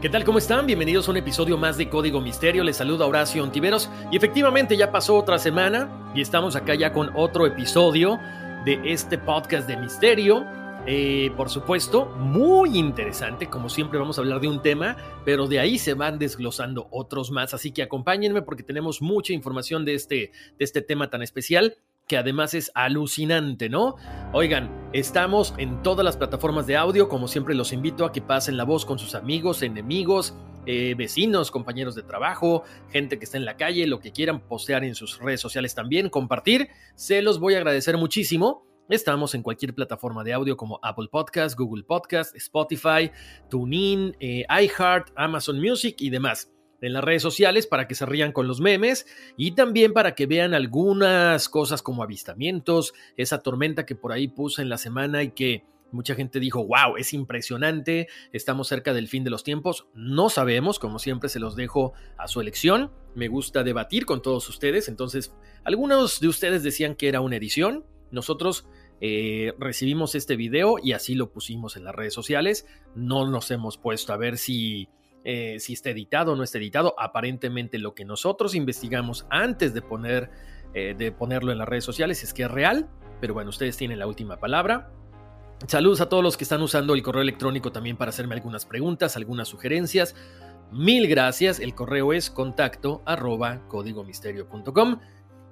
¿Qué tal? ¿Cómo están? Bienvenidos a un episodio más de Código Misterio. Les saluda Horacio Ontiveros y efectivamente ya pasó otra semana y estamos acá ya con otro episodio de este podcast de misterio. Eh, por supuesto, muy interesante, como siempre vamos a hablar de un tema, pero de ahí se van desglosando otros más, así que acompáñenme porque tenemos mucha información de este, de este tema tan especial que además es alucinante, ¿no? Oigan, estamos en todas las plataformas de audio, como siempre los invito a que pasen la voz con sus amigos, enemigos, eh, vecinos, compañeros de trabajo, gente que está en la calle, lo que quieran postear en sus redes sociales también, compartir, se los voy a agradecer muchísimo. Estamos en cualquier plataforma de audio como Apple Podcast, Google Podcast, Spotify, TuneIn, eh, iHeart, Amazon Music y demás en las redes sociales para que se rían con los memes y también para que vean algunas cosas como avistamientos, esa tormenta que por ahí puse en la semana y que mucha gente dijo, wow, es impresionante, estamos cerca del fin de los tiempos, no sabemos, como siempre se los dejo a su elección, me gusta debatir con todos ustedes, entonces algunos de ustedes decían que era una edición, nosotros... Eh, recibimos este video y así lo pusimos en las redes sociales. No nos hemos puesto a ver si eh, si está editado o no está editado. Aparentemente lo que nosotros investigamos antes de, poner, eh, de ponerlo en las redes sociales es que es real, pero bueno, ustedes tienen la última palabra. Saludos a todos los que están usando el correo electrónico también para hacerme algunas preguntas, algunas sugerencias. Mil gracias. El correo es contacto arroba códigomisterio.com.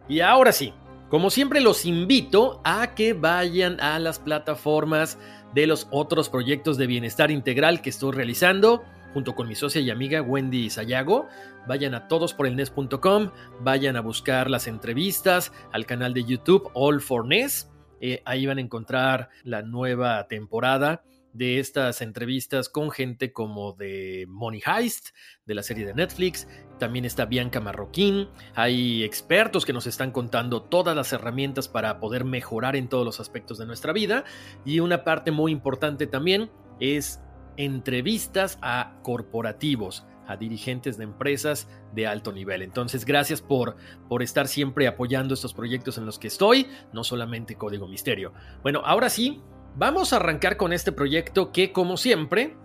Y ahora sí, como siempre los invito a que vayan a las plataformas de los otros proyectos de bienestar integral que estoy realizando junto con mi socia y amiga Wendy Sayago. Vayan a todosporelnes.com, vayan a buscar las entrevistas al canal de YouTube All for Ness. Eh, ahí van a encontrar la nueva temporada de estas entrevistas con gente como de Money Heist, de la serie de Netflix. También está Bianca Marroquín. Hay expertos que nos están contando todas las herramientas para poder mejorar en todos los aspectos de nuestra vida. Y una parte muy importante también es entrevistas a corporativos, a dirigentes de empresas de alto nivel. Entonces, gracias por, por estar siempre apoyando estos proyectos en los que estoy, no solamente Código Misterio. Bueno, ahora sí, vamos a arrancar con este proyecto que, como siempre,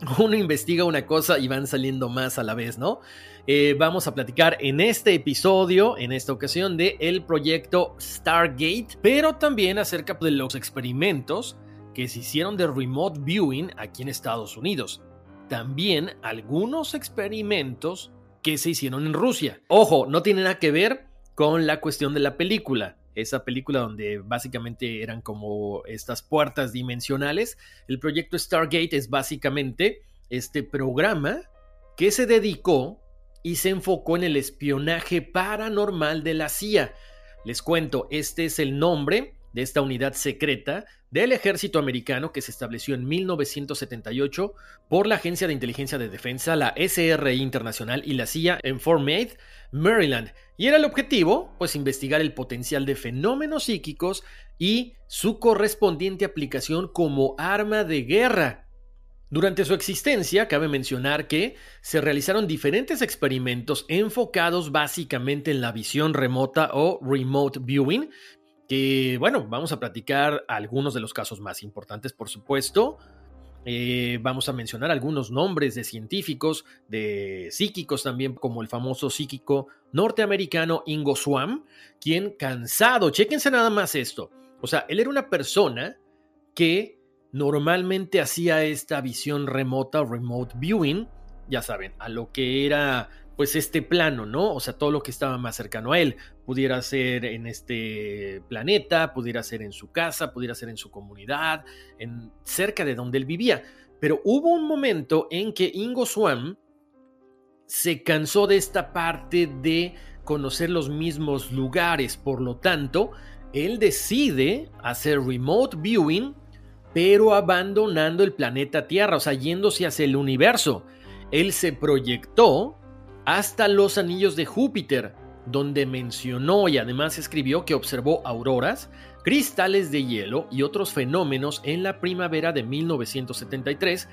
uno investiga una cosa y van saliendo más a la vez, ¿no? Eh, vamos a platicar en este episodio, en esta ocasión, de el proyecto Stargate, pero también acerca de los experimentos que se hicieron de remote viewing aquí en Estados Unidos. También algunos experimentos que se hicieron en Rusia. Ojo, no tiene nada que ver con la cuestión de la película. Esa película donde básicamente eran como estas puertas dimensionales. El proyecto Stargate es básicamente este programa que se dedicó y se enfocó en el espionaje paranormal de la CIA. Les cuento, este es el nombre de esta unidad secreta del ejército americano que se estableció en 1978 por la Agencia de Inteligencia de Defensa, la SRI Internacional y la CIA en Fort Meade, Maryland. Y era el objetivo, pues, investigar el potencial de fenómenos psíquicos y su correspondiente aplicación como arma de guerra. Durante su existencia, cabe mencionar que se realizaron diferentes experimentos enfocados básicamente en la visión remota o remote viewing, que bueno, vamos a platicar algunos de los casos más importantes, por supuesto. Eh, vamos a mencionar algunos nombres de científicos, de psíquicos también, como el famoso psíquico norteamericano Ingo Swann, quien cansado, chéquense nada más esto, o sea, él era una persona que normalmente hacía esta visión remota, remote viewing, ya saben, a lo que era pues este plano, ¿no? O sea, todo lo que estaba más cercano a él. Pudiera ser en este planeta, pudiera ser en su casa, pudiera ser en su comunidad, en cerca de donde él vivía. Pero hubo un momento en que Ingo Swan se cansó de esta parte de conocer los mismos lugares, por lo tanto, él decide hacer remote viewing pero abandonando el planeta Tierra, o sea, yéndose hacia el universo. Él se proyectó hasta los anillos de Júpiter, donde mencionó y además escribió que observó auroras, cristales de hielo y otros fenómenos en la primavera de 1973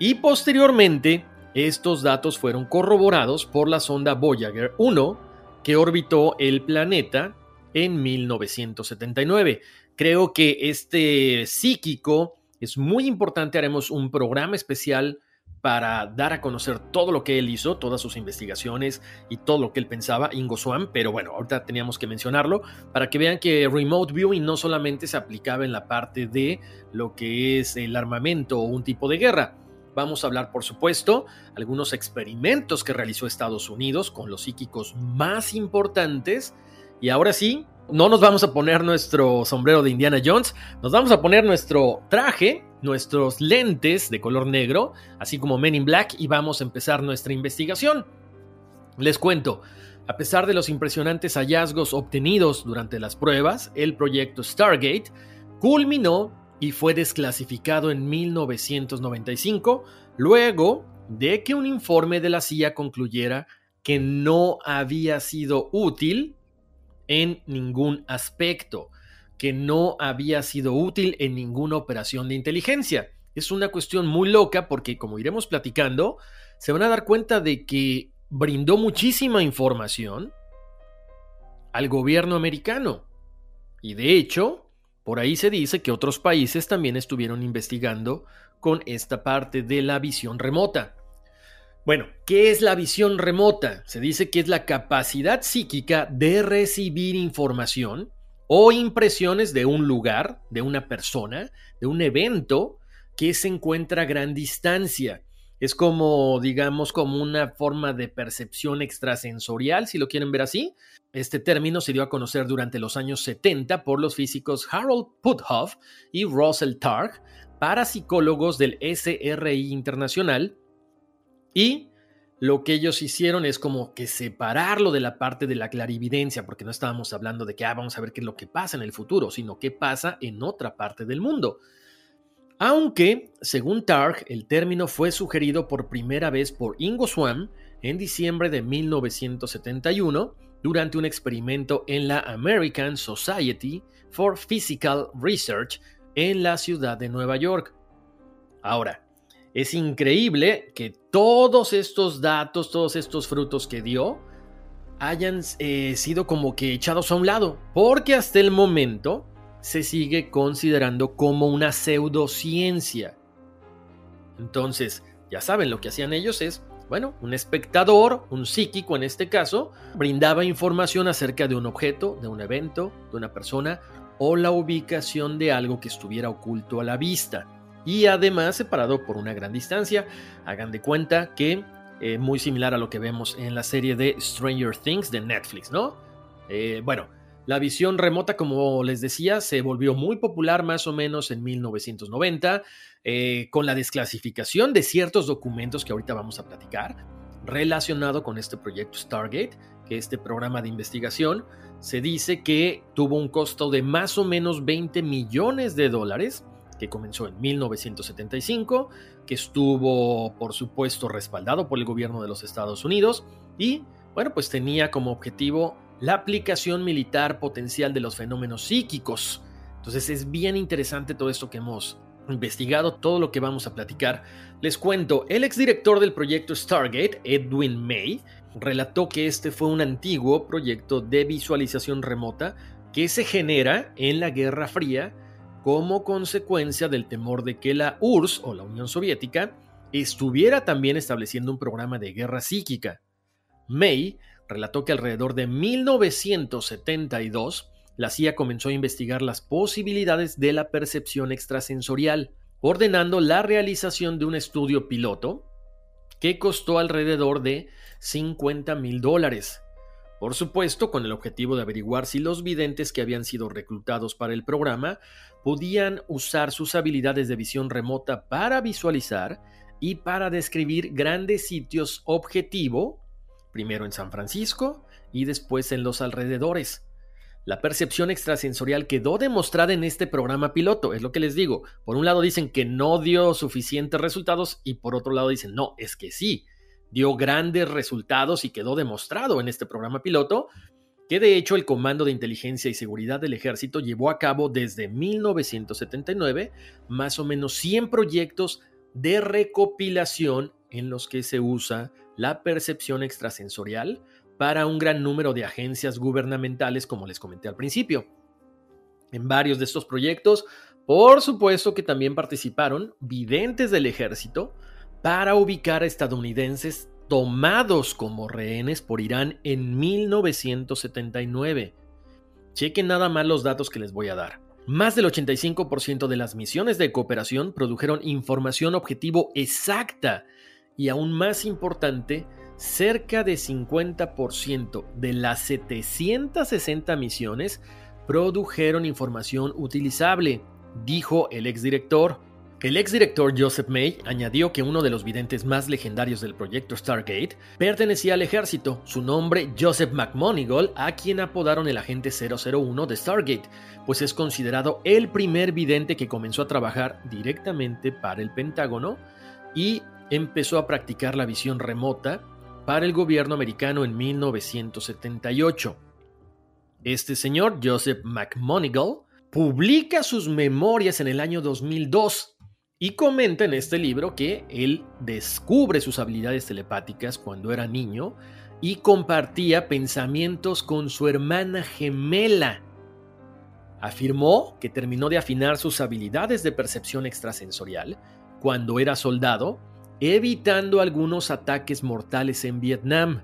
y posteriormente estos datos fueron corroborados por la sonda Voyager 1 que orbitó el planeta en 1979. Creo que este psíquico es muy importante, haremos un programa especial para dar a conocer todo lo que él hizo, todas sus investigaciones y todo lo que él pensaba, Ingo Swan, pero bueno, ahorita teníamos que mencionarlo para que vean que remote viewing no solamente se aplicaba en la parte de lo que es el armamento o un tipo de guerra. Vamos a hablar, por supuesto, algunos experimentos que realizó Estados Unidos con los psíquicos más importantes. Y ahora sí, no nos vamos a poner nuestro sombrero de Indiana Jones, nos vamos a poner nuestro traje nuestros lentes de color negro, así como Men in Black, y vamos a empezar nuestra investigación. Les cuento, a pesar de los impresionantes hallazgos obtenidos durante las pruebas, el proyecto Stargate culminó y fue desclasificado en 1995, luego de que un informe de la CIA concluyera que no había sido útil en ningún aspecto que no había sido útil en ninguna operación de inteligencia. Es una cuestión muy loca porque, como iremos platicando, se van a dar cuenta de que brindó muchísima información al gobierno americano. Y de hecho, por ahí se dice que otros países también estuvieron investigando con esta parte de la visión remota. Bueno, ¿qué es la visión remota? Se dice que es la capacidad psíquica de recibir información o impresiones de un lugar, de una persona, de un evento que se encuentra a gran distancia. Es como, digamos, como una forma de percepción extrasensorial, si lo quieren ver así. Este término se dio a conocer durante los años 70 por los físicos Harold Puthoff y Russell Targ, parapsicólogos del SRI Internacional, y lo que ellos hicieron es como que separarlo de la parte de la clarividencia, porque no estábamos hablando de que ah, vamos a ver qué es lo que pasa en el futuro, sino qué pasa en otra parte del mundo. Aunque, según Targ, el término fue sugerido por primera vez por Ingo Swann en diciembre de 1971 durante un experimento en la American Society for Physical Research en la ciudad de Nueva York. Ahora, es increíble que todos estos datos, todos estos frutos que dio, hayan eh, sido como que echados a un lado, porque hasta el momento se sigue considerando como una pseudociencia. Entonces, ya saben, lo que hacían ellos es, bueno, un espectador, un psíquico en este caso, brindaba información acerca de un objeto, de un evento, de una persona o la ubicación de algo que estuviera oculto a la vista y además separado por una gran distancia. Hagan de cuenta que eh, muy similar a lo que vemos en la serie de Stranger Things de Netflix, ¿no? Eh, bueno, la visión remota, como les decía, se volvió muy popular más o menos en 1990 eh, con la desclasificación de ciertos documentos que ahorita vamos a platicar relacionado con este proyecto Stargate, que este programa de investigación se dice que tuvo un costo de más o menos 20 millones de dólares que comenzó en 1975, que estuvo, por supuesto, respaldado por el gobierno de los Estados Unidos y, bueno, pues tenía como objetivo la aplicación militar potencial de los fenómenos psíquicos. Entonces es bien interesante todo esto que hemos investigado, todo lo que vamos a platicar. Les cuento, el exdirector del proyecto Stargate, Edwin May, relató que este fue un antiguo proyecto de visualización remota que se genera en la Guerra Fría como consecuencia del temor de que la URSS o la Unión Soviética estuviera también estableciendo un programa de guerra psíquica. May relató que alrededor de 1972 la CIA comenzó a investigar las posibilidades de la percepción extrasensorial, ordenando la realización de un estudio piloto que costó alrededor de 50 mil dólares. Por supuesto, con el objetivo de averiguar si los videntes que habían sido reclutados para el programa podían usar sus habilidades de visión remota para visualizar y para describir grandes sitios objetivo, primero en San Francisco y después en los alrededores. la percepción extrasensorial quedó demostrada en este programa piloto, es lo que les digo. Por un lado dicen que no dio suficientes resultados y por otro lado dicen, no, es que sí, dio grandes resultados y quedó demostrado en este programa piloto que de hecho el Comando de Inteligencia y Seguridad del Ejército llevó a cabo desde 1979 más o menos 100 proyectos de recopilación en los que se usa la percepción extrasensorial para un gran número de agencias gubernamentales, como les comenté al principio. En varios de estos proyectos, por supuesto que también participaron videntes del ejército para ubicar a estadounidenses tomados como rehenes por Irán en 1979. Chequen nada más los datos que les voy a dar. Más del 85% de las misiones de cooperación produjeron información objetivo exacta y aún más importante, cerca de 50% de las 760 misiones produjeron información utilizable, dijo el exdirector. El exdirector Joseph May añadió que uno de los videntes más legendarios del proyecto Stargate pertenecía al ejército, su nombre Joseph McMonigal, a quien apodaron el agente 001 de Stargate, pues es considerado el primer vidente que comenzó a trabajar directamente para el Pentágono y empezó a practicar la visión remota para el gobierno americano en 1978. Este señor, Joseph McMonigal, publica sus memorias en el año 2002 y comenta en este libro que él descubre sus habilidades telepáticas cuando era niño y compartía pensamientos con su hermana gemela. Afirmó que terminó de afinar sus habilidades de percepción extrasensorial cuando era soldado, evitando algunos ataques mortales en Vietnam.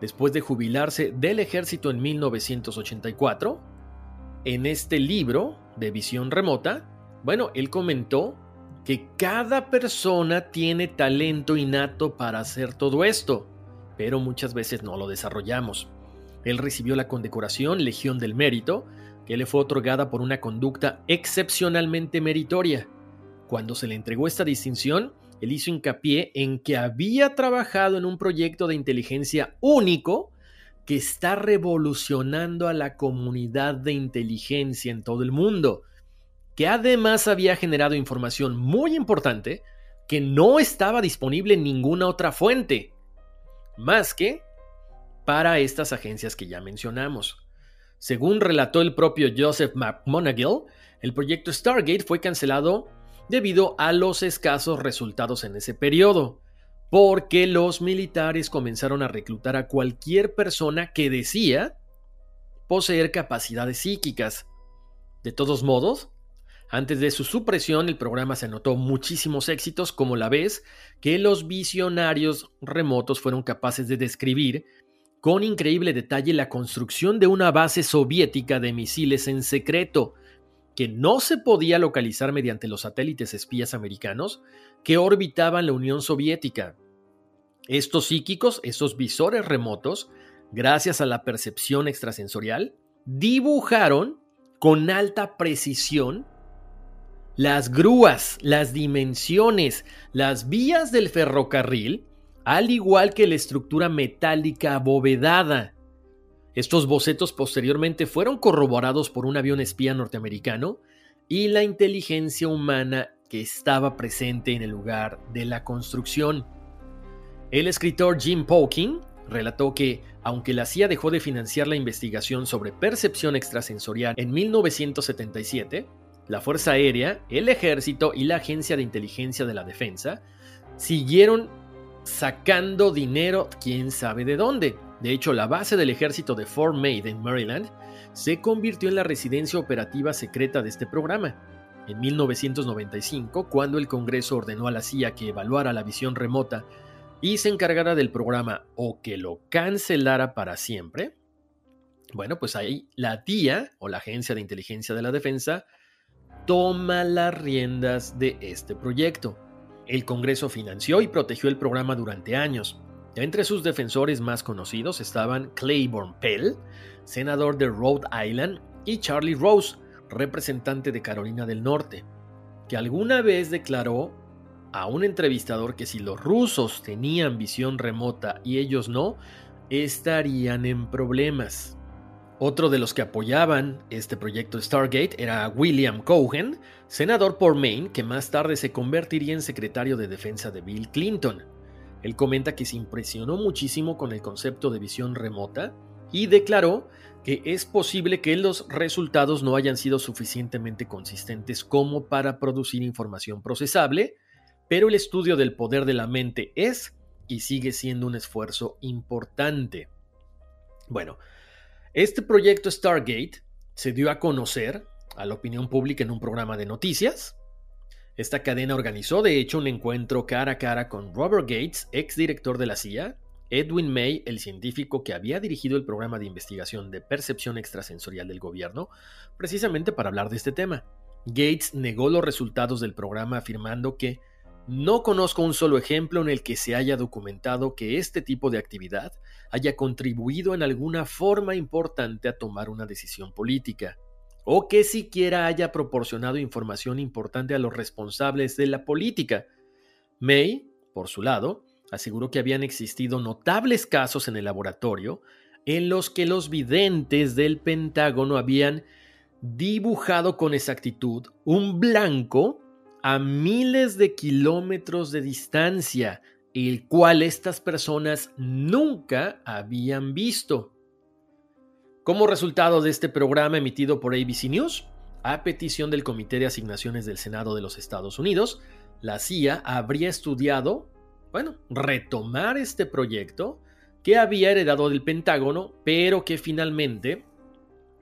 Después de jubilarse del ejército en 1984, en este libro de visión remota, bueno, él comentó que cada persona tiene talento innato para hacer todo esto, pero muchas veces no lo desarrollamos. Él recibió la condecoración Legión del Mérito, que le fue otorgada por una conducta excepcionalmente meritoria. Cuando se le entregó esta distinción, él hizo hincapié en que había trabajado en un proyecto de inteligencia único que está revolucionando a la comunidad de inteligencia en todo el mundo que además había generado información muy importante que no estaba disponible en ninguna otra fuente, más que para estas agencias que ya mencionamos. Según relató el propio Joseph McMonagle, el proyecto Stargate fue cancelado debido a los escasos resultados en ese periodo, porque los militares comenzaron a reclutar a cualquier persona que decía poseer capacidades psíquicas. De todos modos, antes de su supresión, el programa se anotó muchísimos éxitos, como la vez que los visionarios remotos fueron capaces de describir con increíble detalle la construcción de una base soviética de misiles en secreto, que no se podía localizar mediante los satélites espías americanos que orbitaban la Unión Soviética. Estos psíquicos, estos visores remotos, gracias a la percepción extrasensorial, dibujaron con alta precisión las grúas, las dimensiones, las vías del ferrocarril, al igual que la estructura metálica abovedada. Estos bocetos posteriormente fueron corroborados por un avión espía norteamericano y la inteligencia humana que estaba presente en el lugar de la construcción. El escritor Jim Poking relató que, aunque la CIA dejó de financiar la investigación sobre percepción extrasensorial en 1977, la Fuerza Aérea, el Ejército y la Agencia de Inteligencia de la Defensa siguieron sacando dinero quién sabe de dónde. De hecho, la base del ejército de Fort Meade en Maryland se convirtió en la residencia operativa secreta de este programa. En 1995, cuando el Congreso ordenó a la CIA que evaluara la visión remota y se encargara del programa o que lo cancelara para siempre, bueno, pues ahí la DIA o la Agencia de Inteligencia de la Defensa toma las riendas de este proyecto. El Congreso financió y protegió el programa durante años. Entre sus defensores más conocidos estaban Claiborne Pell, senador de Rhode Island, y Charlie Rose, representante de Carolina del Norte, que alguna vez declaró a un entrevistador que si los rusos tenían visión remota y ellos no, estarían en problemas. Otro de los que apoyaban este proyecto Stargate era William Cohen, senador por Maine, que más tarde se convertiría en secretario de defensa de Bill Clinton. Él comenta que se impresionó muchísimo con el concepto de visión remota y declaró que es posible que los resultados no hayan sido suficientemente consistentes como para producir información procesable, pero el estudio del poder de la mente es y sigue siendo un esfuerzo importante. Bueno, este proyecto Stargate se dio a conocer a la opinión pública en un programa de noticias. Esta cadena organizó de hecho un encuentro cara a cara con Robert Gates, ex director de la CIA, Edwin May, el científico que había dirigido el programa de investigación de percepción extrasensorial del gobierno, precisamente para hablar de este tema. Gates negó los resultados del programa afirmando que no conozco un solo ejemplo en el que se haya documentado que este tipo de actividad haya contribuido en alguna forma importante a tomar una decisión política, o que siquiera haya proporcionado información importante a los responsables de la política. May, por su lado, aseguró que habían existido notables casos en el laboratorio en los que los videntes del Pentágono habían dibujado con exactitud un blanco a miles de kilómetros de distancia, el cual estas personas nunca habían visto. Como resultado de este programa emitido por ABC News, a petición del Comité de Asignaciones del Senado de los Estados Unidos, la CIA habría estudiado, bueno, retomar este proyecto que había heredado del Pentágono, pero que finalmente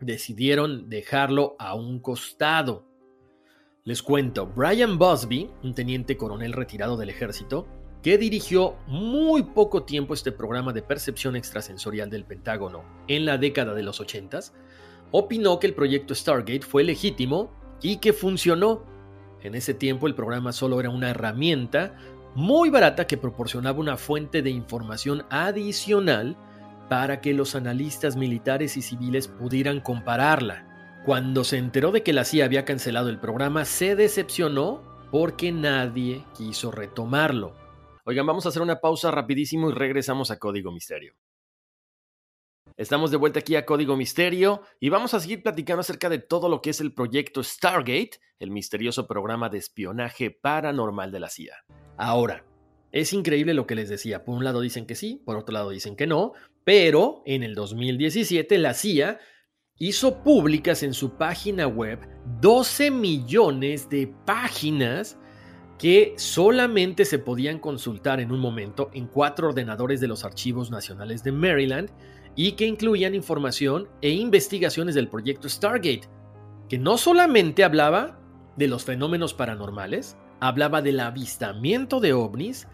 decidieron dejarlo a un costado. Les cuento, Brian Busby, un teniente coronel retirado del ejército, que dirigió muy poco tiempo este programa de percepción extrasensorial del Pentágono en la década de los 80, opinó que el proyecto Stargate fue legítimo y que funcionó. En ese tiempo el programa solo era una herramienta muy barata que proporcionaba una fuente de información adicional para que los analistas militares y civiles pudieran compararla. Cuando se enteró de que la CIA había cancelado el programa, se decepcionó porque nadie quiso retomarlo. Oigan, vamos a hacer una pausa rapidísimo y regresamos a Código Misterio. Estamos de vuelta aquí a Código Misterio y vamos a seguir platicando acerca de todo lo que es el proyecto Stargate, el misterioso programa de espionaje paranormal de la CIA. Ahora, es increíble lo que les decía. Por un lado dicen que sí, por otro lado dicen que no, pero en el 2017 la CIA hizo públicas en su página web 12 millones de páginas que solamente se podían consultar en un momento en cuatro ordenadores de los archivos nacionales de Maryland y que incluían información e investigaciones del proyecto Stargate, que no solamente hablaba de los fenómenos paranormales, hablaba del avistamiento de ovnis,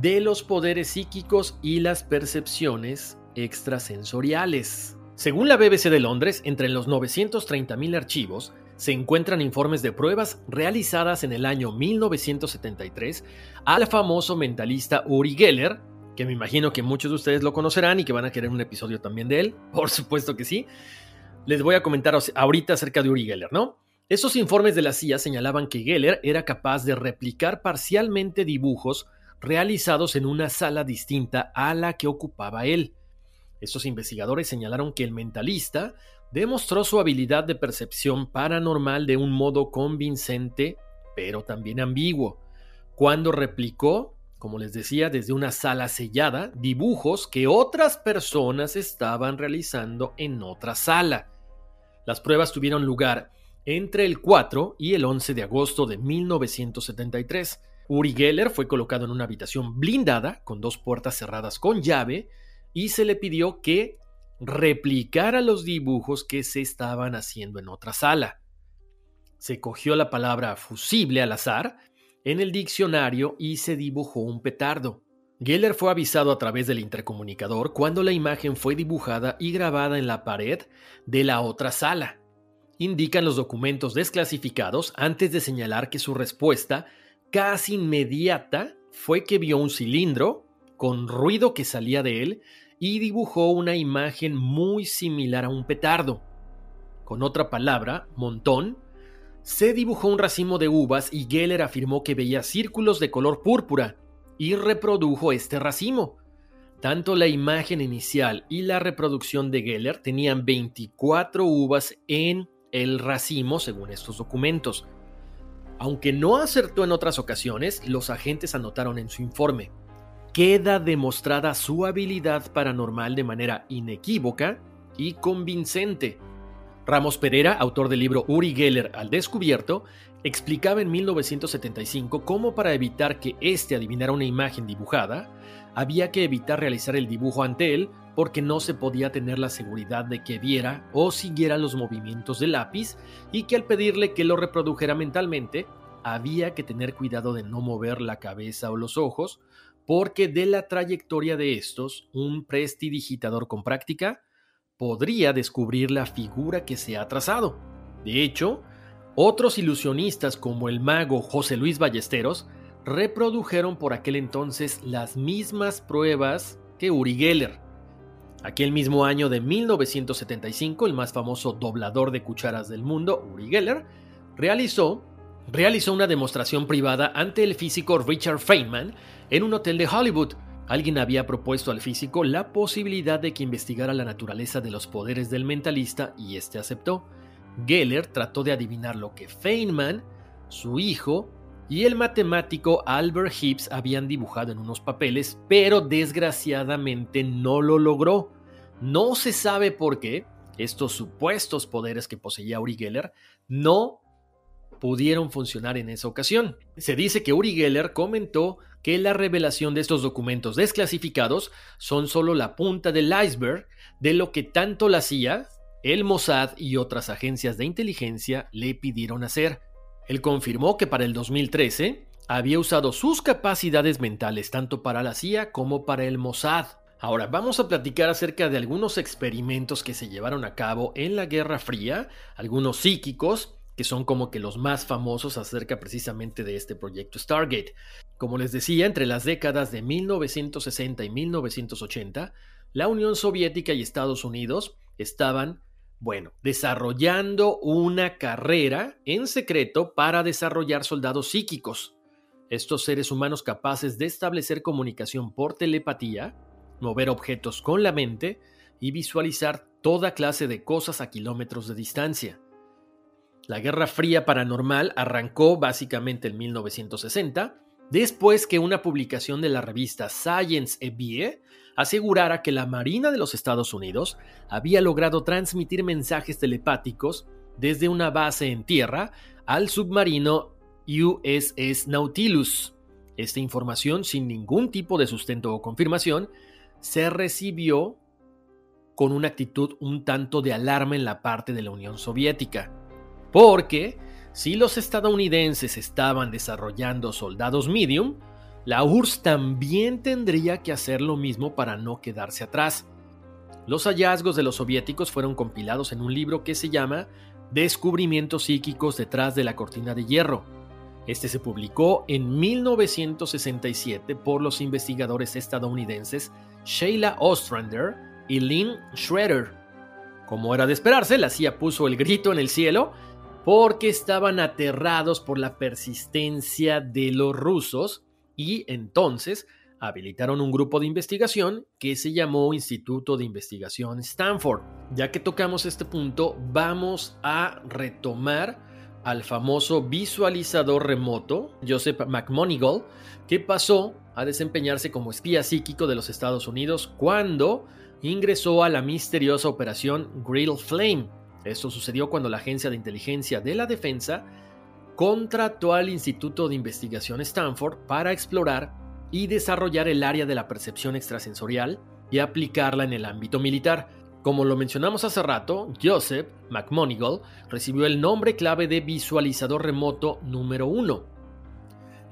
de los poderes psíquicos y las percepciones extrasensoriales. Según la BBC de Londres, entre los 930.000 archivos se encuentran informes de pruebas realizadas en el año 1973 al famoso mentalista Uri Geller, que me imagino que muchos de ustedes lo conocerán y que van a querer un episodio también de él, por supuesto que sí. Les voy a comentar ahorita acerca de Uri Geller, ¿no? Esos informes de la CIA señalaban que Geller era capaz de replicar parcialmente dibujos realizados en una sala distinta a la que ocupaba él. Estos investigadores señalaron que el mentalista demostró su habilidad de percepción paranormal de un modo convincente, pero también ambiguo, cuando replicó, como les decía, desde una sala sellada, dibujos que otras personas estaban realizando en otra sala. Las pruebas tuvieron lugar entre el 4 y el 11 de agosto de 1973. Uri Geller fue colocado en una habitación blindada con dos puertas cerradas con llave y se le pidió que replicara los dibujos que se estaban haciendo en otra sala. Se cogió la palabra fusible al azar en el diccionario y se dibujó un petardo. Geller fue avisado a través del intercomunicador cuando la imagen fue dibujada y grabada en la pared de la otra sala. Indican los documentos desclasificados antes de señalar que su respuesta casi inmediata fue que vio un cilindro con ruido que salía de él y dibujó una imagen muy similar a un petardo. Con otra palabra, montón, se dibujó un racimo de uvas y Geller afirmó que veía círculos de color púrpura y reprodujo este racimo. Tanto la imagen inicial y la reproducción de Geller tenían 24 uvas en el racimo, según estos documentos. Aunque no acertó en otras ocasiones, los agentes anotaron en su informe. Queda demostrada su habilidad paranormal de manera inequívoca y convincente. Ramos Pereira, autor del libro Uri Geller al descubierto, explicaba en 1975 cómo para evitar que éste adivinara una imagen dibujada, había que evitar realizar el dibujo ante él porque no se podía tener la seguridad de que viera o siguiera los movimientos del lápiz y que al pedirle que lo reprodujera mentalmente, había que tener cuidado de no mover la cabeza o los ojos, porque de la trayectoria de estos, un prestidigitador con práctica podría descubrir la figura que se ha trazado. De hecho, otros ilusionistas como el mago José Luis Ballesteros reprodujeron por aquel entonces las mismas pruebas que Uri Geller. Aquel mismo año de 1975, el más famoso doblador de cucharas del mundo, Uri Geller, realizó, realizó una demostración privada ante el físico Richard Feynman en un hotel de Hollywood. Alguien había propuesto al físico la posibilidad de que investigara la naturaleza de los poderes del mentalista y este aceptó. Geller trató de adivinar lo que Feynman, su hijo, y el matemático Albert Hibbs habían dibujado en unos papeles, pero desgraciadamente no lo logró. No se sabe por qué estos supuestos poderes que poseía Uri Geller no pudieron funcionar en esa ocasión. Se dice que Uri Geller comentó que la revelación de estos documentos desclasificados son solo la punta del iceberg de lo que tanto la CIA, el Mossad y otras agencias de inteligencia le pidieron hacer. Él confirmó que para el 2013 había usado sus capacidades mentales tanto para la CIA como para el Mossad. Ahora vamos a platicar acerca de algunos experimentos que se llevaron a cabo en la Guerra Fría, algunos psíquicos, que son como que los más famosos acerca precisamente de este proyecto Stargate. Como les decía, entre las décadas de 1960 y 1980, la Unión Soviética y Estados Unidos estaban bueno, desarrollando una carrera en secreto para desarrollar soldados psíquicos. Estos seres humanos capaces de establecer comunicación por telepatía, mover objetos con la mente y visualizar toda clase de cosas a kilómetros de distancia. La Guerra Fría Paranormal arrancó básicamente en 1960, después que una publicación de la revista Science e Vie asegurara que la Marina de los Estados Unidos había logrado transmitir mensajes telepáticos desde una base en tierra al submarino USS Nautilus. Esta información, sin ningún tipo de sustento o confirmación, se recibió con una actitud un tanto de alarma en la parte de la Unión Soviética. Porque si los estadounidenses estaban desarrollando soldados medium, la URSS también tendría que hacer lo mismo para no quedarse atrás. Los hallazgos de los soviéticos fueron compilados en un libro que se llama Descubrimientos psíquicos detrás de la cortina de hierro. Este se publicó en 1967 por los investigadores estadounidenses Sheila Ostrander y Lynn Schroeder. Como era de esperarse, la CIA puso el grito en el cielo porque estaban aterrados por la persistencia de los rusos y entonces habilitaron un grupo de investigación que se llamó Instituto de Investigación Stanford. Ya que tocamos este punto, vamos a retomar al famoso visualizador remoto Joseph McMonigal, que pasó a desempeñarse como espía psíquico de los Estados Unidos cuando ingresó a la misteriosa operación Grill Flame. Esto sucedió cuando la Agencia de Inteligencia de la Defensa contrató al Instituto de Investigación Stanford para explorar y desarrollar el área de la percepción extrasensorial y aplicarla en el ámbito militar. Como lo mencionamos hace rato, Joseph McMonigal recibió el nombre clave de visualizador remoto número 1.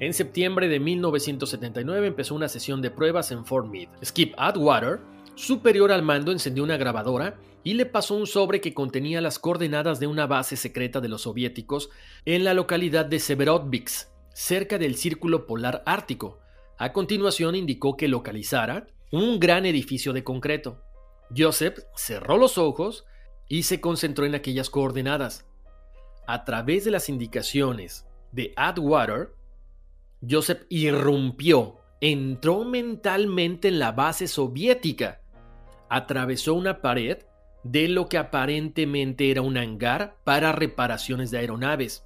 En septiembre de 1979 empezó una sesión de pruebas en Fort Meade. Skip Atwater, superior al mando, encendió una grabadora y le pasó un sobre que contenía las coordenadas de una base secreta de los soviéticos en la localidad de Severodvinsk, cerca del Círculo Polar Ártico. A continuación indicó que localizara un gran edificio de concreto. Joseph cerró los ojos y se concentró en aquellas coordenadas. A través de las indicaciones de Atwater, Joseph irrumpió entró mentalmente en la base soviética, atravesó una pared de lo que aparentemente era un hangar para reparaciones de aeronaves.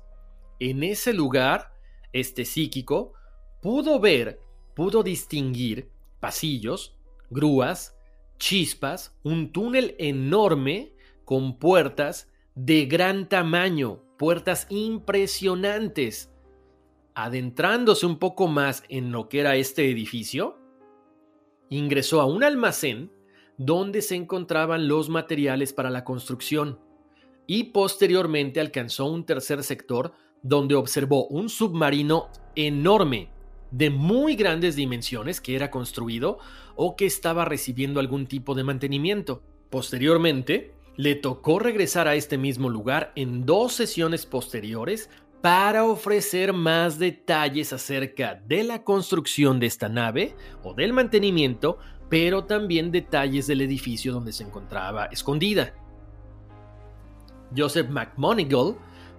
En ese lugar, este psíquico pudo ver, pudo distinguir pasillos, grúas, chispas, un túnel enorme con puertas de gran tamaño, puertas impresionantes. Adentrándose un poco más en lo que era este edificio, ingresó a un almacén donde se encontraban los materiales para la construcción y posteriormente alcanzó un tercer sector donde observó un submarino enorme de muy grandes dimensiones que era construido o que estaba recibiendo algún tipo de mantenimiento. Posteriormente, le tocó regresar a este mismo lugar en dos sesiones posteriores para ofrecer más detalles acerca de la construcción de esta nave o del mantenimiento, pero también detalles del edificio donde se encontraba escondida. Joseph McMonigal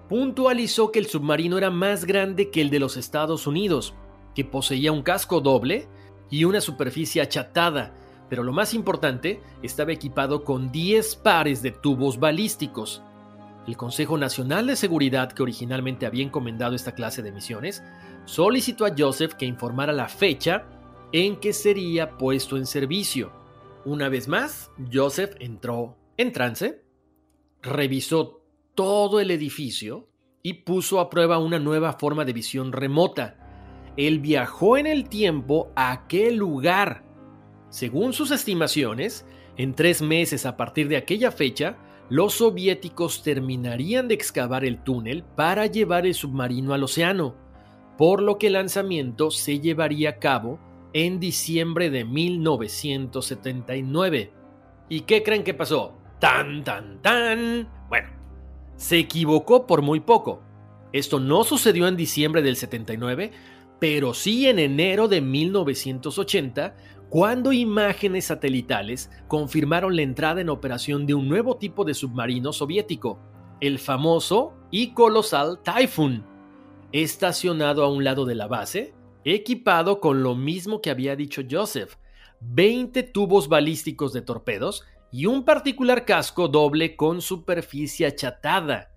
puntualizó que el submarino era más grande que el de los Estados Unidos, que poseía un casco doble y una superficie achatada, pero lo más importante, estaba equipado con 10 pares de tubos balísticos. El Consejo Nacional de Seguridad, que originalmente había encomendado esta clase de misiones, solicitó a Joseph que informara la fecha en que sería puesto en servicio. Una vez más, Joseph entró en trance, revisó todo el edificio y puso a prueba una nueva forma de visión remota él viajó en el tiempo a aquel lugar. Según sus estimaciones, en tres meses a partir de aquella fecha, los soviéticos terminarían de excavar el túnel para llevar el submarino al océano, por lo que el lanzamiento se llevaría a cabo en diciembre de 1979. ¿Y qué creen que pasó? Tan, tan, tan. Bueno, se equivocó por muy poco. Esto no sucedió en diciembre del 79, pero sí en enero de 1980, cuando imágenes satelitales confirmaron la entrada en operación de un nuevo tipo de submarino soviético, el famoso y colosal Typhoon, estacionado a un lado de la base, equipado con lo mismo que había dicho Joseph, 20 tubos balísticos de torpedos y un particular casco doble con superficie achatada.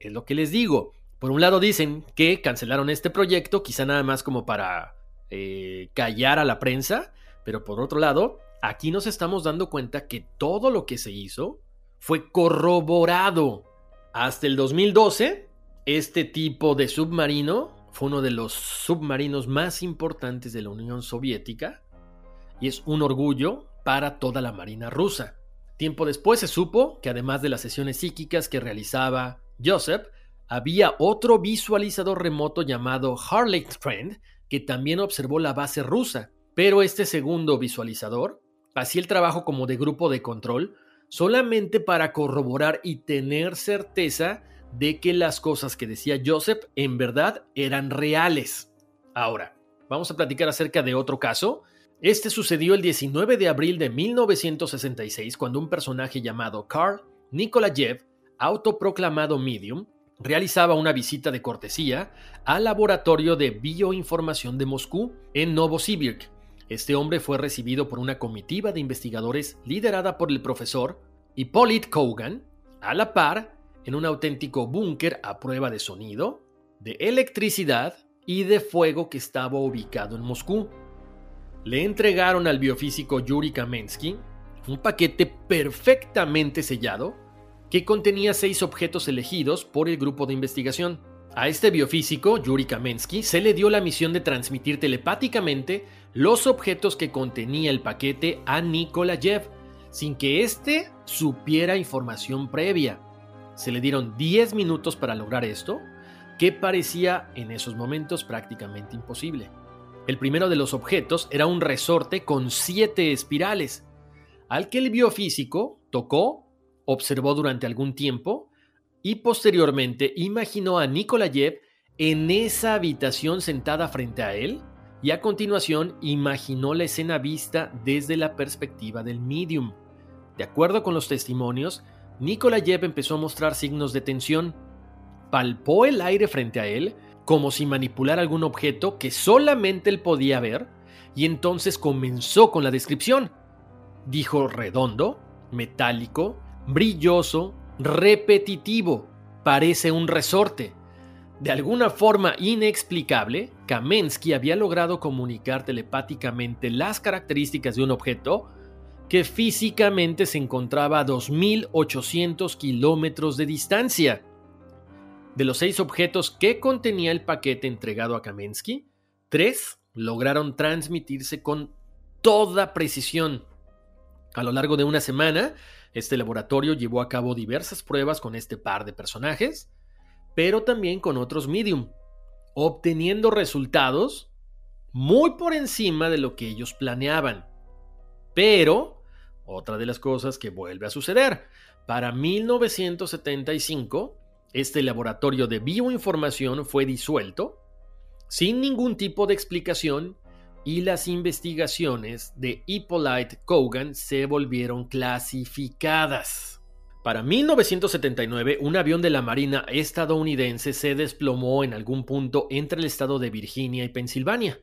Es lo que les digo, por un lado dicen que cancelaron este proyecto, quizá nada más como para eh, callar a la prensa, pero por otro lado, aquí nos estamos dando cuenta que todo lo que se hizo fue corroborado. Hasta el 2012, este tipo de submarino fue uno de los submarinos más importantes de la Unión Soviética y es un orgullo para toda la Marina rusa. Tiempo después se supo que además de las sesiones psíquicas que realizaba Joseph, había otro visualizador remoto llamado Harley Trend que también observó la base rusa, pero este segundo visualizador hacía el trabajo como de grupo de control solamente para corroborar y tener certeza de que las cosas que decía Joseph en verdad eran reales. Ahora, vamos a platicar acerca de otro caso. Este sucedió el 19 de abril de 1966 cuando un personaje llamado Karl Nikolayev, autoproclamado medium, realizaba una visita de cortesía al laboratorio de bioinformación de Moscú en Novosibirsk. Este hombre fue recibido por una comitiva de investigadores liderada por el profesor Hippolyt Kogan, a la par en un auténtico búnker a prueba de sonido, de electricidad y de fuego que estaba ubicado en Moscú. Le entregaron al biofísico Yuri Kamensky un paquete perfectamente sellado que contenía seis objetos elegidos por el grupo de investigación. A este biofísico, Yuri Kamensky, se le dio la misión de transmitir telepáticamente los objetos que contenía el paquete a Nikolayev, sin que éste supiera información previa. Se le dieron 10 minutos para lograr esto, que parecía en esos momentos prácticamente imposible. El primero de los objetos era un resorte con siete espirales, al que el biofísico tocó observó durante algún tiempo y posteriormente imaginó a Nikolayev en esa habitación sentada frente a él y a continuación imaginó la escena vista desde la perspectiva del medium. De acuerdo con los testimonios, Nikolayev empezó a mostrar signos de tensión. Palpó el aire frente a él como si manipulara algún objeto que solamente él podía ver y entonces comenzó con la descripción. Dijo redondo, metálico, brilloso, repetitivo, parece un resorte. De alguna forma inexplicable, Kamensky había logrado comunicar telepáticamente las características de un objeto que físicamente se encontraba a 2.800 kilómetros de distancia. De los seis objetos que contenía el paquete entregado a Kamensky, tres lograron transmitirse con toda precisión. A lo largo de una semana, este laboratorio llevó a cabo diversas pruebas con este par de personajes, pero también con otros medium, obteniendo resultados muy por encima de lo que ellos planeaban. Pero, otra de las cosas que vuelve a suceder, para 1975, este laboratorio de bioinformación fue disuelto sin ningún tipo de explicación y las investigaciones de Hippolyte Kogan se volvieron clasificadas. Para 1979, un avión de la Marina estadounidense se desplomó en algún punto entre el estado de Virginia y Pensilvania.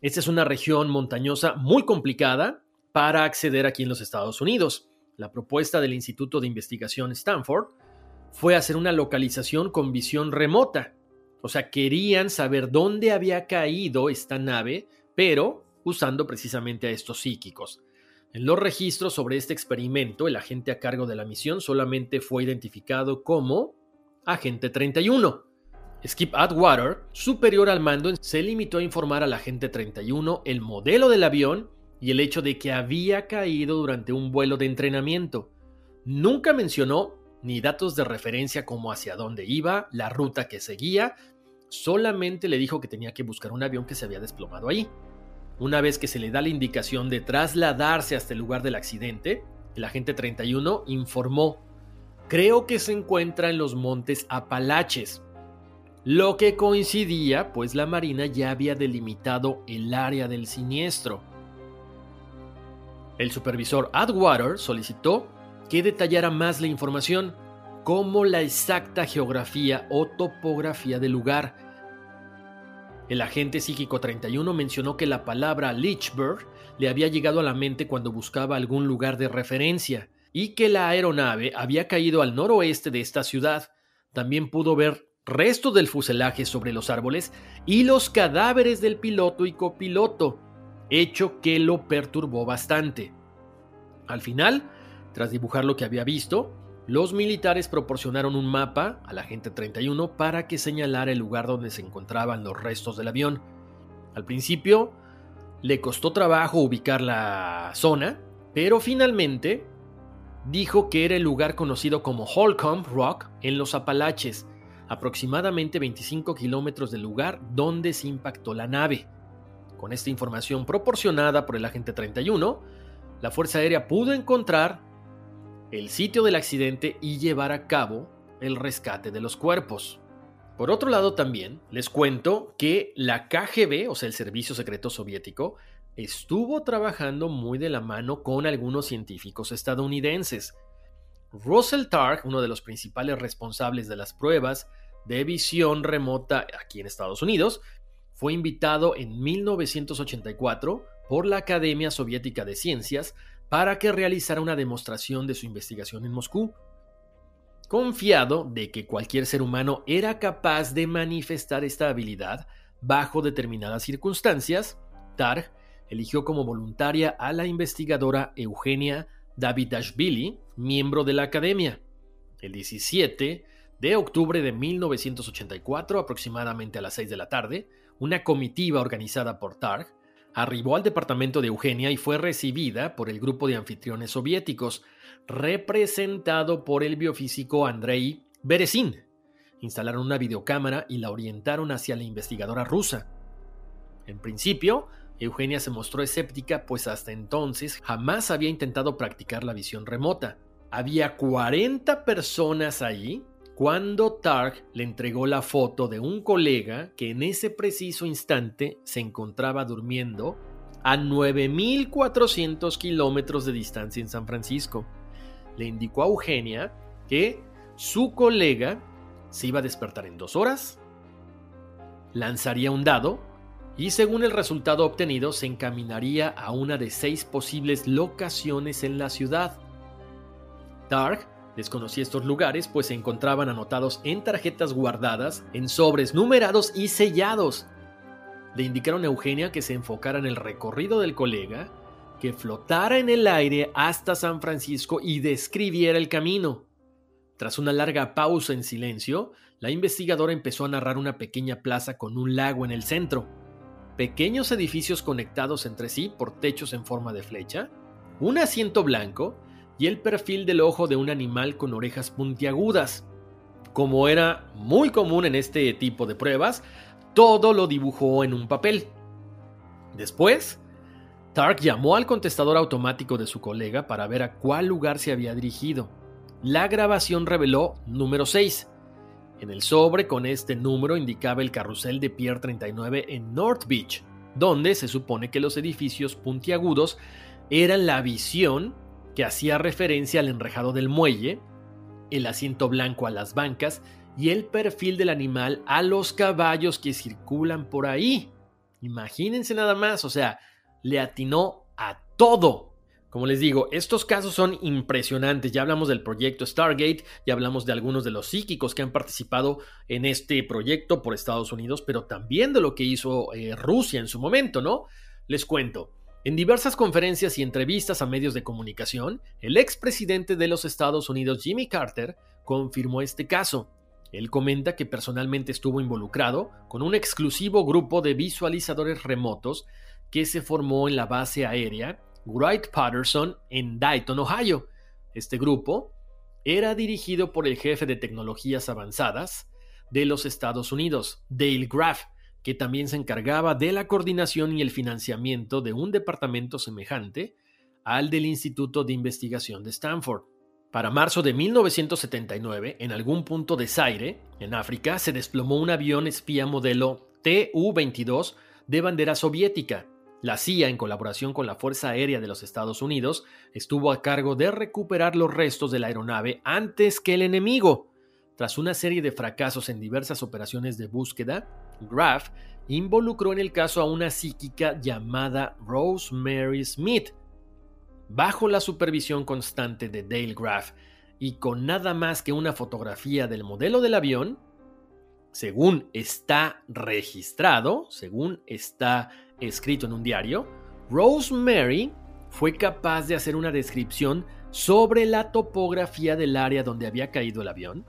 Esta es una región montañosa muy complicada para acceder aquí en los Estados Unidos. La propuesta del Instituto de Investigación Stanford fue hacer una localización con visión remota. O sea, querían saber dónde había caído esta nave, pero usando precisamente a estos psíquicos. En los registros sobre este experimento, el agente a cargo de la misión solamente fue identificado como Agente 31. Skip Atwater, superior al mando, se limitó a informar al agente 31 el modelo del avión y el hecho de que había caído durante un vuelo de entrenamiento. Nunca mencionó ni datos de referencia como hacia dónde iba, la ruta que seguía, solamente le dijo que tenía que buscar un avión que se había desplomado ahí. Una vez que se le da la indicación de trasladarse hasta el lugar del accidente, el agente 31 informó, creo que se encuentra en los montes Apalaches, lo que coincidía pues la Marina ya había delimitado el área del siniestro. El supervisor Adwater solicitó que detallara más la información, como la exacta geografía o topografía del lugar, el agente psíquico 31 mencionó que la palabra Lichberg le había llegado a la mente cuando buscaba algún lugar de referencia y que la aeronave había caído al noroeste de esta ciudad. También pudo ver restos del fuselaje sobre los árboles y los cadáveres del piloto y copiloto, hecho que lo perturbó bastante. Al final, tras dibujar lo que había visto, los militares proporcionaron un mapa al agente 31 para que señalara el lugar donde se encontraban los restos del avión. Al principio le costó trabajo ubicar la zona, pero finalmente dijo que era el lugar conocido como Holcomb Rock en los Apalaches, aproximadamente 25 kilómetros del lugar donde se impactó la nave. Con esta información proporcionada por el agente 31, la Fuerza Aérea pudo encontrar el sitio del accidente y llevar a cabo el rescate de los cuerpos. Por otro lado también les cuento que la KGB, o sea el Servicio Secreto Soviético, estuvo trabajando muy de la mano con algunos científicos estadounidenses. Russell Targ, uno de los principales responsables de las pruebas de visión remota aquí en Estados Unidos, fue invitado en 1984 por la Academia Soviética de Ciencias para que realizara una demostración de su investigación en Moscú. Confiado de que cualquier ser humano era capaz de manifestar esta habilidad bajo determinadas circunstancias, Targ eligió como voluntaria a la investigadora Eugenia Davidashvili, miembro de la Academia. El 17 de octubre de 1984, aproximadamente a las 6 de la tarde, una comitiva organizada por Targ arribó al departamento de Eugenia y fue recibida por el grupo de anfitriones soviéticos, representado por el biofísico Andrei Berezin. Instalaron una videocámara y la orientaron hacia la investigadora rusa. En principio, Eugenia se mostró escéptica, pues hasta entonces jamás había intentado practicar la visión remota. Había 40 personas allí cuando Targ le entregó la foto de un colega que en ese preciso instante se encontraba durmiendo a 9.400 kilómetros de distancia en San Francisco. Le indicó a Eugenia que su colega se iba a despertar en dos horas, lanzaría un dado y según el resultado obtenido se encaminaría a una de seis posibles locaciones en la ciudad. Dark desconocía estos lugares pues se encontraban anotados en tarjetas guardadas, en sobres numerados y sellados. Le indicaron a Eugenia que se enfocara en el recorrido del colega, que flotara en el aire hasta San Francisco y describiera el camino. Tras una larga pausa en silencio, la investigadora empezó a narrar una pequeña plaza con un lago en el centro, pequeños edificios conectados entre sí por techos en forma de flecha, un asiento blanco y el perfil del ojo de un animal con orejas puntiagudas. Como era muy común en este tipo de pruebas, todo lo dibujó en un papel. Después, Tark llamó al contestador automático de su colega para ver a cuál lugar se había dirigido. La grabación reveló número 6. En el sobre con este número indicaba el carrusel de Pier 39 en North Beach, donde se supone que los edificios puntiagudos eran la visión que hacía referencia al enrejado del muelle, el asiento blanco a las bancas y el perfil del animal a los caballos que circulan por ahí. Imagínense nada más, o sea, le atinó a todo. Como les digo, estos casos son impresionantes. Ya hablamos del proyecto Stargate, ya hablamos de algunos de los psíquicos que han participado en este proyecto por Estados Unidos, pero también de lo que hizo eh, Rusia en su momento, ¿no? Les cuento. En diversas conferencias y entrevistas a medios de comunicación, el expresidente de los Estados Unidos, Jimmy Carter, confirmó este caso. Él comenta que personalmente estuvo involucrado con un exclusivo grupo de visualizadores remotos que se formó en la base aérea Wright Patterson en Dayton, Ohio. Este grupo era dirigido por el jefe de tecnologías avanzadas de los Estados Unidos, Dale Graff, que también se encargaba de la coordinación y el financiamiento de un departamento semejante al del Instituto de Investigación de Stanford. Para marzo de 1979, en algún punto de Zaire, en África, se desplomó un avión espía modelo TU-22 de bandera soviética. La CIA, en colaboración con la Fuerza Aérea de los Estados Unidos, estuvo a cargo de recuperar los restos de la aeronave antes que el enemigo. Tras una serie de fracasos en diversas operaciones de búsqueda, Graff involucró en el caso a una psíquica llamada Rosemary Smith. Bajo la supervisión constante de Dale Graff y con nada más que una fotografía del modelo del avión, según está registrado, según está escrito en un diario, Rosemary fue capaz de hacer una descripción sobre la topografía del área donde había caído el avión,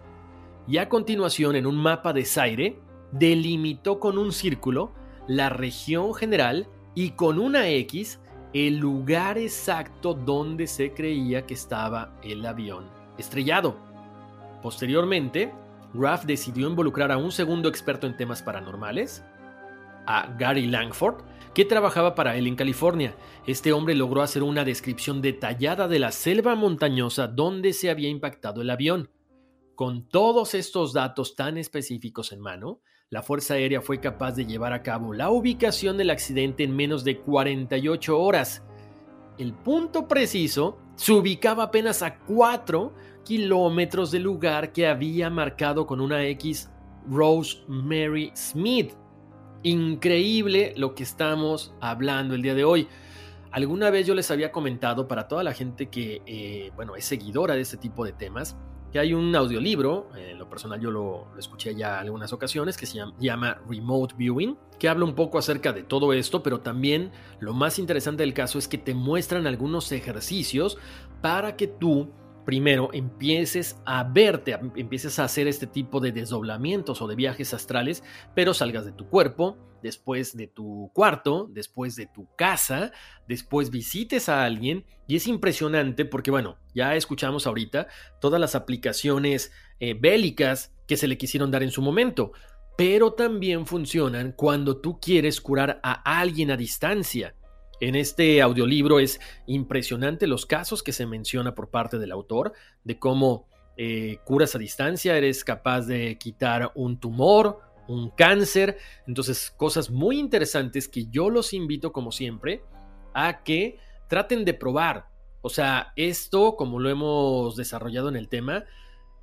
y a continuación en un mapa de Zaire delimitó con un círculo la región general y con una X el lugar exacto donde se creía que estaba el avión estrellado. Posteriormente, Graff decidió involucrar a un segundo experto en temas paranormales, a Gary Langford, que trabajaba para él en California. Este hombre logró hacer una descripción detallada de la selva montañosa donde se había impactado el avión. Con todos estos datos tan específicos en mano, la Fuerza Aérea fue capaz de llevar a cabo la ubicación del accidente en menos de 48 horas. El punto preciso se ubicaba apenas a 4 kilómetros del lugar que había marcado con una X Rosemary Smith. Increíble lo que estamos hablando el día de hoy. Alguna vez yo les había comentado para toda la gente que, eh, bueno, es seguidora de este tipo de temas, que hay un audiolibro, en lo personal yo lo, escuché ya algunas ocasiones, que se llama, Remote Viewing, que habla un poco acerca de todo esto, pero también lo más interesante del caso es que te muestran algunos ejercicios para que tú primero empieces a verte, empieces a hacer este tipo de desdoblamientos o de viajes astrales, pero salgas de tu cuerpo, después de tu cuarto, después de tu casa, después visites a alguien y es impresionante porque bueno, ya escuchamos ahorita todas las aplicaciones eh, bélicas que se le quisieron dar en su momento, pero también funcionan cuando tú quieres curar a alguien a distancia. En este audiolibro es impresionante los casos que se menciona por parte del autor de cómo eh, curas a distancia, eres capaz de quitar un tumor, un cáncer. Entonces, cosas muy interesantes que yo los invito, como siempre, a que traten de probar. O sea, esto, como lo hemos desarrollado en el tema,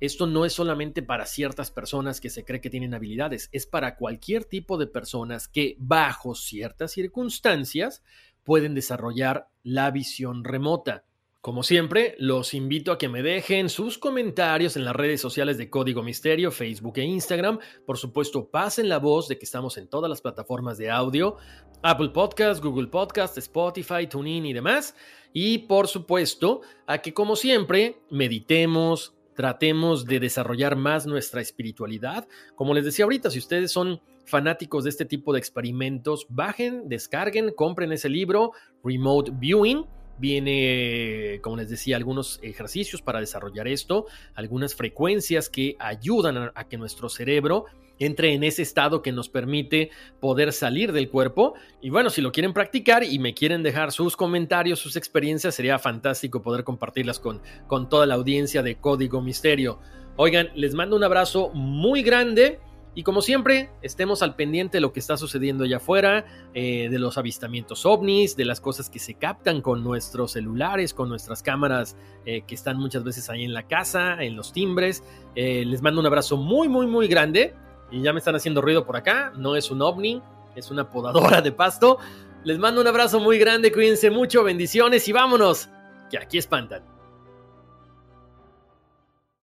esto no es solamente para ciertas personas que se cree que tienen habilidades, es para cualquier tipo de personas que bajo ciertas circunstancias pueden desarrollar la visión remota. Como siempre, los invito a que me dejen sus comentarios en las redes sociales de Código Misterio, Facebook e Instagram. Por supuesto, pasen la voz de que estamos en todas las plataformas de audio, Apple Podcast, Google Podcast, Spotify, TuneIn y demás. Y por supuesto, a que como siempre, meditemos, tratemos de desarrollar más nuestra espiritualidad. Como les decía ahorita, si ustedes son fanáticos de este tipo de experimentos, bajen, descarguen, compren ese libro, Remote Viewing Viene, como les decía, algunos ejercicios para desarrollar esto, algunas frecuencias que ayudan a, que nuestro cerebro entre en ese estado que nos permite poder salir del cuerpo. Y bueno, si lo quieren practicar y me quieren dejar sus comentarios, sus experiencias, sería fantástico poder compartirlas con, con toda la audiencia de Código Misterio. Oigan, les mando un abrazo muy grande. Y como siempre, estemos al pendiente de lo que está sucediendo allá afuera, eh, de los avistamientos ovnis, de las cosas que se captan con nuestros celulares, con nuestras cámaras eh, que están muchas veces ahí en la casa, en los timbres. Eh, les mando un abrazo muy, muy, muy grande. Y ya me están haciendo ruido por acá. No es un ovni, es una podadora de pasto. Les mando un abrazo muy grande, cuídense mucho, bendiciones y vámonos, que aquí espantan.